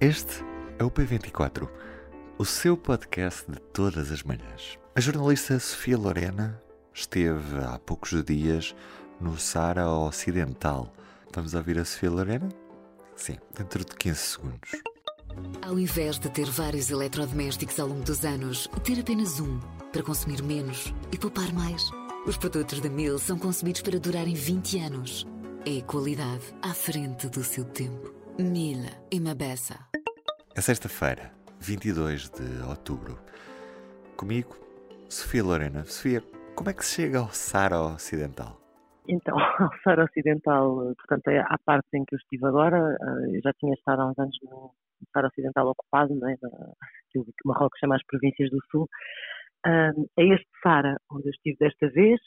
Este é o P24, o seu podcast de todas as manhãs. A jornalista Sofia Lorena esteve há poucos dias no Saara Ocidental. Vamos ouvir a Sofia Lorena? Sim, dentro de 15 segundos. Ao invés de ter vários eletrodomésticos ao longo dos anos, ter apenas um para consumir menos e poupar mais. Os produtos da Mil são concebidos para durarem 20 anos. É qualidade à frente do seu tempo. Mila e Mabessa. É sexta-feira, 22 de outubro. Comigo, Sofia Lorena. Sofia, como é que se chega ao Sara Ocidental? Então, ao Sara Ocidental, portanto, é a parte em que eu estive agora, eh, eu já tinha estado há uns anos no Sara Ocidental ocupado, né, aquilo que Marrocos chama as províncias do Sul, é este Sara onde eu estive desta vez,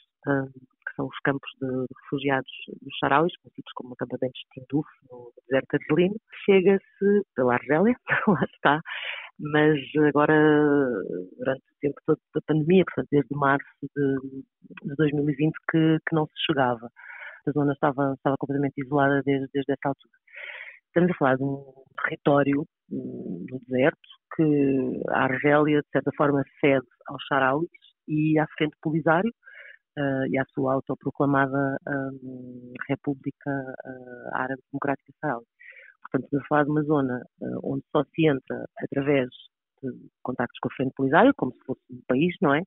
que são os campos de refugiados dos Sarauis, conhecidos como acampamentos de Tinduf, no deserto argelino. Chega-se pela Argélia, lá está, mas agora, durante o tempo todo da pandemia, portanto, desde março de, de 2020, que, que, não se chegava. A zona estava, estava completamente isolada desde, desde essa altura. Estamos a falar de um território do deserto que a Argélia, de certa forma, cede aos Sarauis e à frente Polisário uh, e à sua autoproclamada um, República uh, Árabe Democrática Saharaui. Portanto, estamos a falar de uma zona uh, onde só se entra através de contactos com a Frente Polisário, como se fosse um país, não é?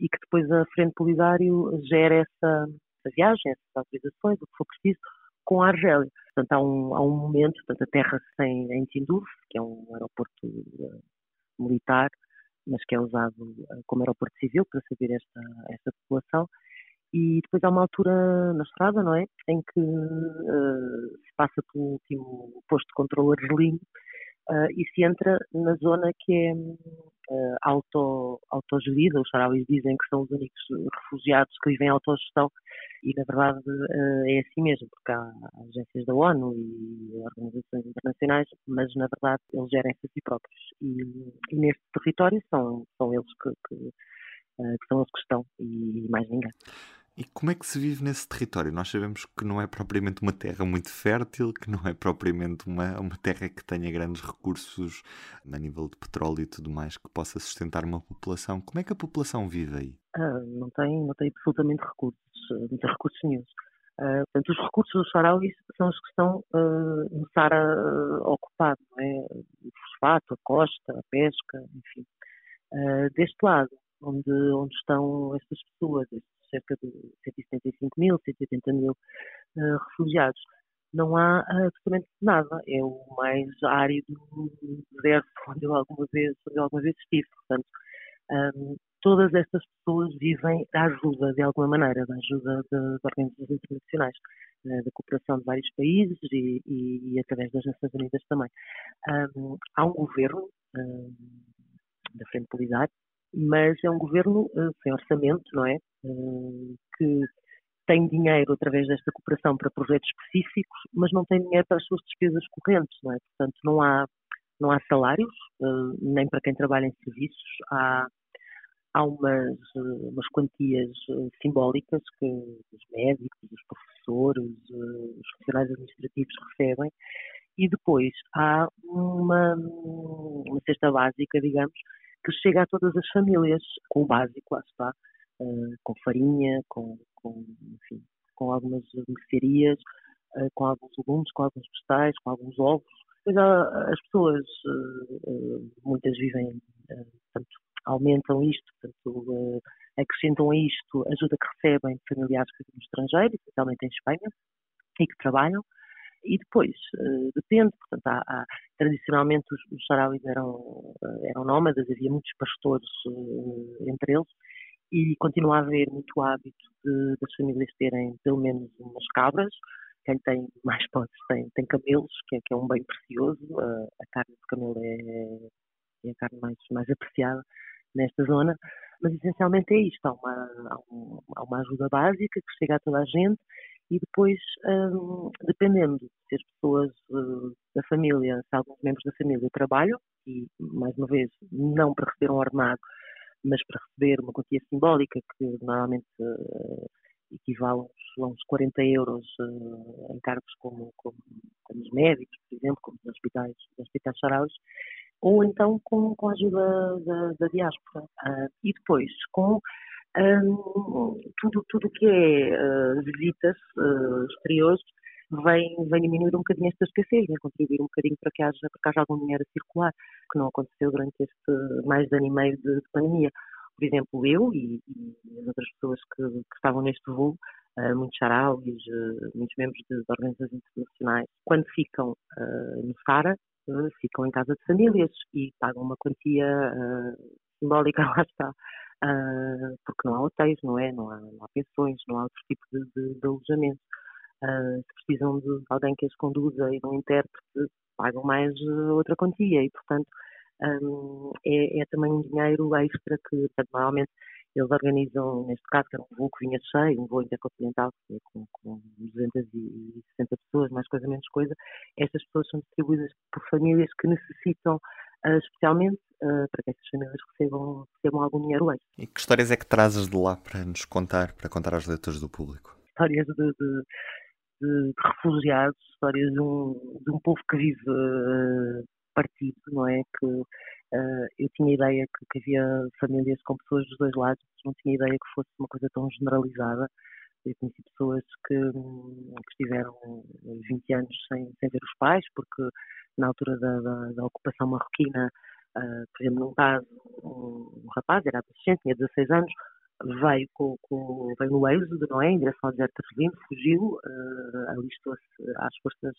E que depois a Frente Polisário gera essa, essa viagem, essas autorizações, o que for preciso, com a Argélia. Portanto, há um, há um momento, portanto, a terra sem em Tinduf, que é um aeroporto uh, militar, mas que é usado uh, como aeroporto civil para saber esta, esta população, e depois há uma altura na estrada, não é? Em que uh, se passa pelo último posto de controle argelino uh, e se entra na zona que é uh, auto, autogerida, os sarauis dizem que são os únicos refugiados que vivem em autogestão e na verdade uh, é assim mesmo, porque há agências da ONU e organizações internacionais, mas na verdade eles gerem-se a si próprios e, e, neste território são, são eles que, que, uh, que são eles que estão e mais ninguém. E como é que se vive nesse território? Nós sabemos que não é propriamente uma terra muito fértil, que não é propriamente uma, uma terra que tenha grandes recursos a nível de petróleo e tudo mais que possa sustentar uma população. Como é que a população vive aí? Ah, não, tem, não tem absolutamente recursos, não tem recursos nenhum. Uh, portanto, os recursos dos sarauis são os que estão uh, no Sara uh, ocupado, é? o fosfato, a costa, a pesca, enfim. Uh, deste lado, onde, onde estão estas pessoas, cerca de 175 mil, 180 mil refugiados. Não há absolutamente nada. É o mais árido deserto onde eu alguma vez, onde eu alguma vez estive. Portanto, um, todas estas pessoas vivem da ajuda, de alguma maneira, da ajuda de, organizações internacionais, uh, da cooperação de vários países e, e, e, através das Nações Unidas também. Um, há um governo um, da Frente Polisário mas é um governo uh, sem orçamento, não é? Uh, que tem dinheiro através desta cooperação para projetos específicos, mas não tem dinheiro para as suas despesas correntes, não é? Portanto, não há, não há salários, uh, nem para quem trabalha em serviços, há, há umas, umas quantias simbólicas que os médicos, os professores, os funcionários administrativos recebem, e depois há uma, uma cesta básica, digamos, que chega a todas as famílias, com o básico, lá está, com farinha, com, com, enfim, com algumas mercearias, com alguns legumes, com alguns vegetais, com alguns ovos. Há, as pessoas, muitas vivem, portanto, aumentam isto, portanto, acrescentam a isto a ajuda que recebem de familiares que vivem no estrangeiro, especialmente em Espanha, e que trabalham, e depois, uh, depende, portanto, há, há, tradicionalmente os, os sarauis eram, uh, eram nómadas, havia muitos pastores entre eles, e continua a haver muito hábito de, das famílias terem pelo menos umas cabras, quem tem mais posses tem, tem camelos, que é, que é um bem precioso. Uh, a carne de camelo é, é a carne mais, mais apreciada nesta zona. Mas essencialmente é isto: há uma, há, um, uma ajuda básica que chega a toda a gente e depois, um, dependendo se as pessoas uh, da família, se alguns membros da família trabalham, e mais uma vez, não para receber um ordenado, mas para receber uma quantia simbólica que normalmente uh, equivale a uns 40 euros uh, em cargos como, como, como, os médicos, por exemplo, como os hospitais, os hospitais charaus, ou então com, com a ajuda da, da diáspora. Uh, e depois, com um, tudo tudo que é uh, visitas uh, exteriores vem, vem diminuir um bocadinho esta escassez, vem contribuir um bocadinho para que haja, para que haja algum dinheiro a circular, que não aconteceu durante este mais de ano e meio de, de pandemia. Por exemplo, eu e, e, as outras pessoas que, que estavam neste voo, uh, muitos charauis, muitos membros de, de, organizações internacionais, quando ficam no Sara, ficam em casa de famílias e pagam uma quantia simbólica, lá está, uh, porque não há hotéis, não é? Não há, não há pensões, não há outro tipo de, de, de alojamento. Uh, se precisam de alguém que as conduza e de um intérprete, pagam mais outra quantia e, portanto, um, é, é, também um dinheiro extra que, normalmente, eles organizam, neste caso, que era um voo que vinha cheio, um voo intercontinental com, com 260 pessoas, mais coisa, menos coisa. Estas pessoas são distribuídas por famílias que necessitam uh, especialmente uh, para que essas famílias recebam, recebam algum dinheiro extra. E que histórias é que trazes de lá para nos contar, para contar aos leitores do público? Histórias de, de, de, de refugiados, histórias de um, de um povo que vive uh, partido, não é? Que uh, eu tinha ideia que, que, havia famílias com pessoas dos dois lados, não tinha ideia que fosse uma coisa tão generalizada. Eu conheci pessoas que, que estiveram 20 anos sem, sem ver os pais, porque na altura da, da, da ocupação marroquina, uh, por exemplo, num caso, um, um, rapaz, era adolescente, tinha 16 anos, veio, com, com, veio no êxodo, não é, em direção ao deserto argelino, fugiu, uh, alistou-se às forças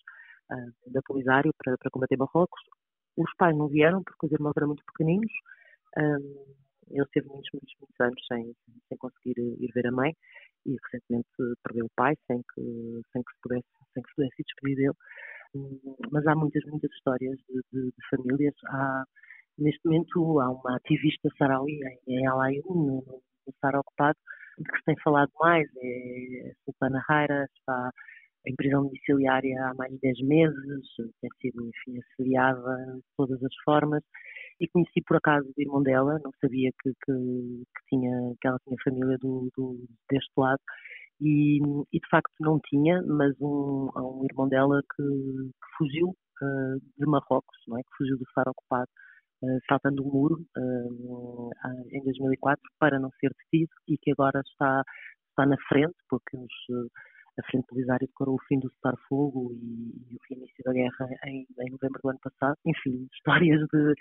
uh, da Polisário para, para combater Marrocos. Os pais não vieram porque os irmãos eram muito pequeninos, um, ele teve muitos, muitos, muitos anos sem, sem conseguir ir ver a mãe e recentemente perdeu o pai sem que, sem que, se, pudesse, sem que se pudesse despedir dele. Mas há muitas, muitas histórias de, de, de famílias. Há, neste momento há uma ativista saraui em, Alayu, no, no Sara ocupado, de que se tem falado mais, é Sultana Raira, está em prisão domiciliária há mais de 10 meses, tem sido, enfim, assediada de todas as formas, e conheci por acaso o irmão dela, não sabia que, que, que, tinha, que ela tinha família do, do, deste lado, e, e, de facto não tinha, mas um, um irmão dela que, que fugiu uh, de Marrocos, não é? que fugiu do Sara ocupado, uh, saltando o muro uh, em 2004 para não ser detido e que agora está, está na frente, porque os, a Frente Polisário declarou o fim do cessar-fogo e, e, o início da guerra em, em, novembro do ano passado. Enfim, histórias de,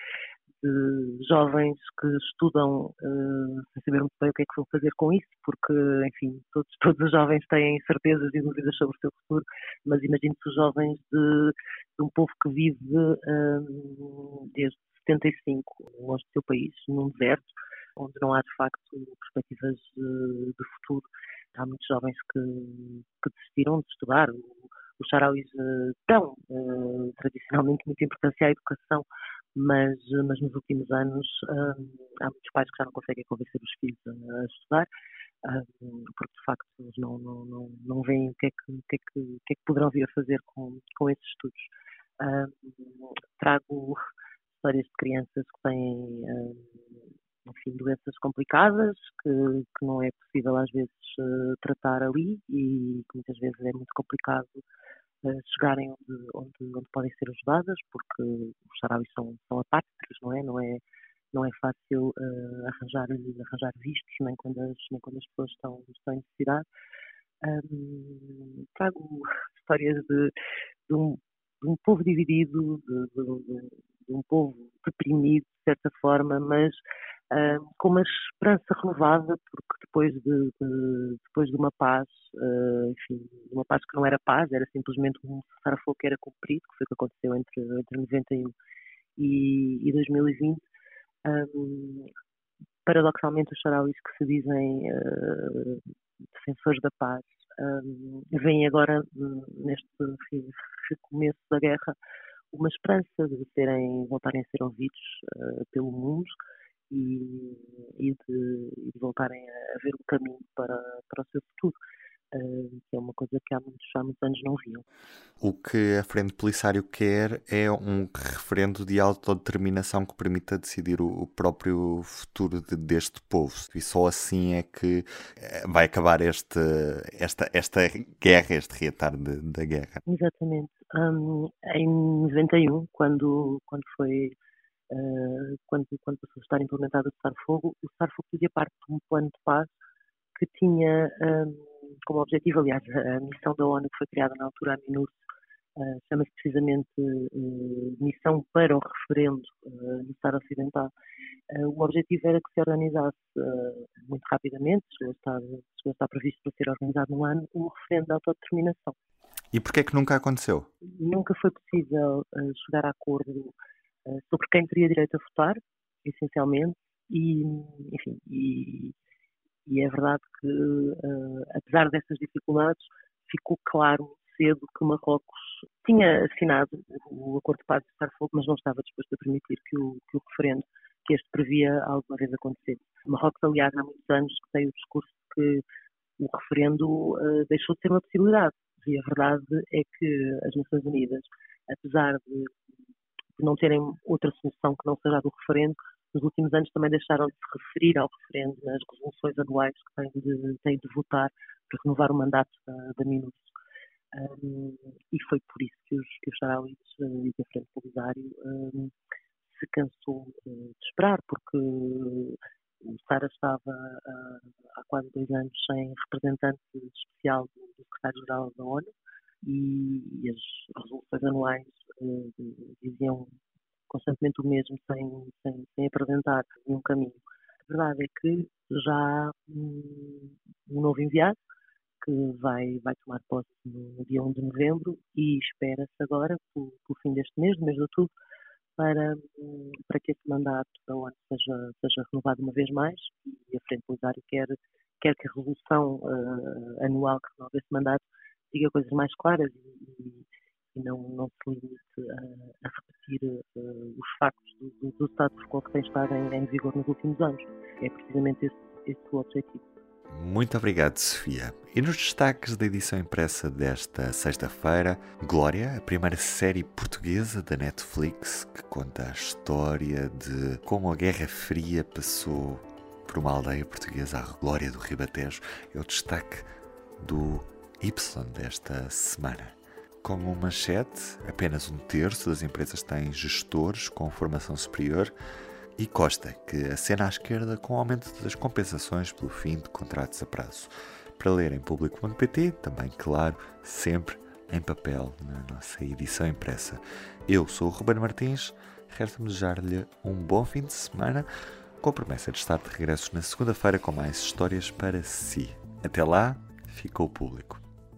de jovens que estudam uh, sem saber muito bem o que é que vão fazer com isso, porque, enfim, todos, todos os jovens têm certezas e dúvidas sobre o seu futuro, mas imagine-se os jovens de, de, um povo que vive uh, desde 75 longe do seu país, num deserto, onde não há de facto perspectivas de, de futuro. Há muitos jovens que, que desistiram de estudar. Os charauis uh, dão uh, tradicionalmente muita importância à educação, mas, mas nos últimos anos há muitos pais que já não conseguem convencer os filhos a, a estudar, porque de facto eles não, não, não, não veem o que, é que, que é que, que é que poderão vir a fazer com, com esses estudos. Trago histórias de crianças que têm enfim, doenças complicadas que, que não é possível às vezes uh, tratar ali e que muitas vezes é muito complicado chegarem onde, onde, onde, podem ser ajudadas, porque os sarauis são, são apátridos, não é? Não é, não é fácil uh, arranjar, arranjar vistos, nem quando as, nem quando as pessoas estão, estão em necessidade. Um, trago histórias de, de, um, de um povo dividido, de, de um povo deprimido, de certa forma, mas com uma esperança renovada, porque depois de, de, depois de uma paz, uh, enfim, uma paz que não era paz, era simplesmente um cessar-fogo que era cumprido, que foi o que aconteceu entre, entre 91 e, e 2020, um, paradoxalmente os charauis que se dizem uh, defensores da paz um, vem agora, neste enfim, começo da guerra, uma esperança de serem, voltarem a ser ouvidos uh, pelo mundo e, e, de, e, de, voltarem a ver um caminho para, para o seu futuro. Uh, que é uma coisa que há muitos, há muitos anos não viam. O que a Frente Polisário quer é um referendo de autodeterminação que permita decidir o, o próprio futuro de, deste povo. E só assim é que eh, vai acabar este, esta, esta guerra, este reatar da guerra. Exatamente. Um, em 91, quando, quando foi uh, quando, quando passou a estar implementado o cessar-fogo, o cessar-fogo fazia parte de um plano de paz que tinha um, como objetivo, aliás, a missão da ONU que foi criada na altura, a MINURS, uh, chama-se precisamente uh, Missão para o Referendo uh, no Sara Ocidental. o objetivo era que se organizasse muito rapidamente, chegou a, estar, chegou a estar previsto para ser organizado num ano, um referendo de autodeterminação. E porquê é que nunca aconteceu? Nunca foi possível chegar a acordo sobre quem teria direito a votar, essencialmente, e, enfim, e, e é verdade que, uh, apesar dessas dificuldades, ficou claro cedo que Marrocos tinha assinado o acordo de paz de cessar fogo, mas não estava disposto a permitir que o, que o referendo que este previa alguma vez acontecesse. Marrocos, aliás, há muitos anos que tem o discurso de que o referendo uh, deixou de ser uma possibilidade. E a verdade é que as Nações Unidas, apesar de, de não terem outra solução que não seja a do referendo, nos últimos anos também deixaram de se referir ao referendo nas resoluções anuais que têm de, têm de votar para renovar o mandato da, da. Um, e foi por isso que os, que os Sarauis uh, e a Frente Polisário um, se cansou uh, de esperar, porque o Sara estava uh, há quase dois anos sem representante especial do, do secretário-geral da ONU e, e, as resoluções anuais diziam constantemente o mesmo, sem, sem, sem apresentar nenhum caminho. A verdade é que já há um, novo enviado que vai, vai tomar posse no dia 1 de novembro e espera-se agora, pelo, fim deste mês, do mês de outubro, para, para que esse mandato da ONU seja, seja renovado uma vez mais e a Frente Polisário quer, quer que a resolução uh, anual que renova esse mandato diga coisas mais claras e, e não, não se limite a, a repetir uh, os factos do, do, status quo que tem estado em, em, vigor nos últimos anos. É precisamente esse, esse o objetivo. Muito obrigado, Sofia. E nos destaques da edição impressa desta sexta-feira, Glória, a primeira série portuguesa da Netflix que conta a história de como a Guerra Fria passou por uma aldeia portuguesa, a Glória do Ribatejo, é o destaque do Y desta semana. Como manchete, apenas um terço das empresas têm gestores com formação superior e consta que a cena à esquerda com o aumento das compensações pelo fim de contratos a prazo. Para ler em público.pt, também, claro, sempre em papel na nossa edição impressa. Eu sou o Ruben Martins, resta-me desejar-lhe um bom fim de semana, com a promessa de estar de regresso na segunda-feira com mais histórias para si. Até lá, fica o público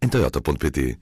em toyota.pt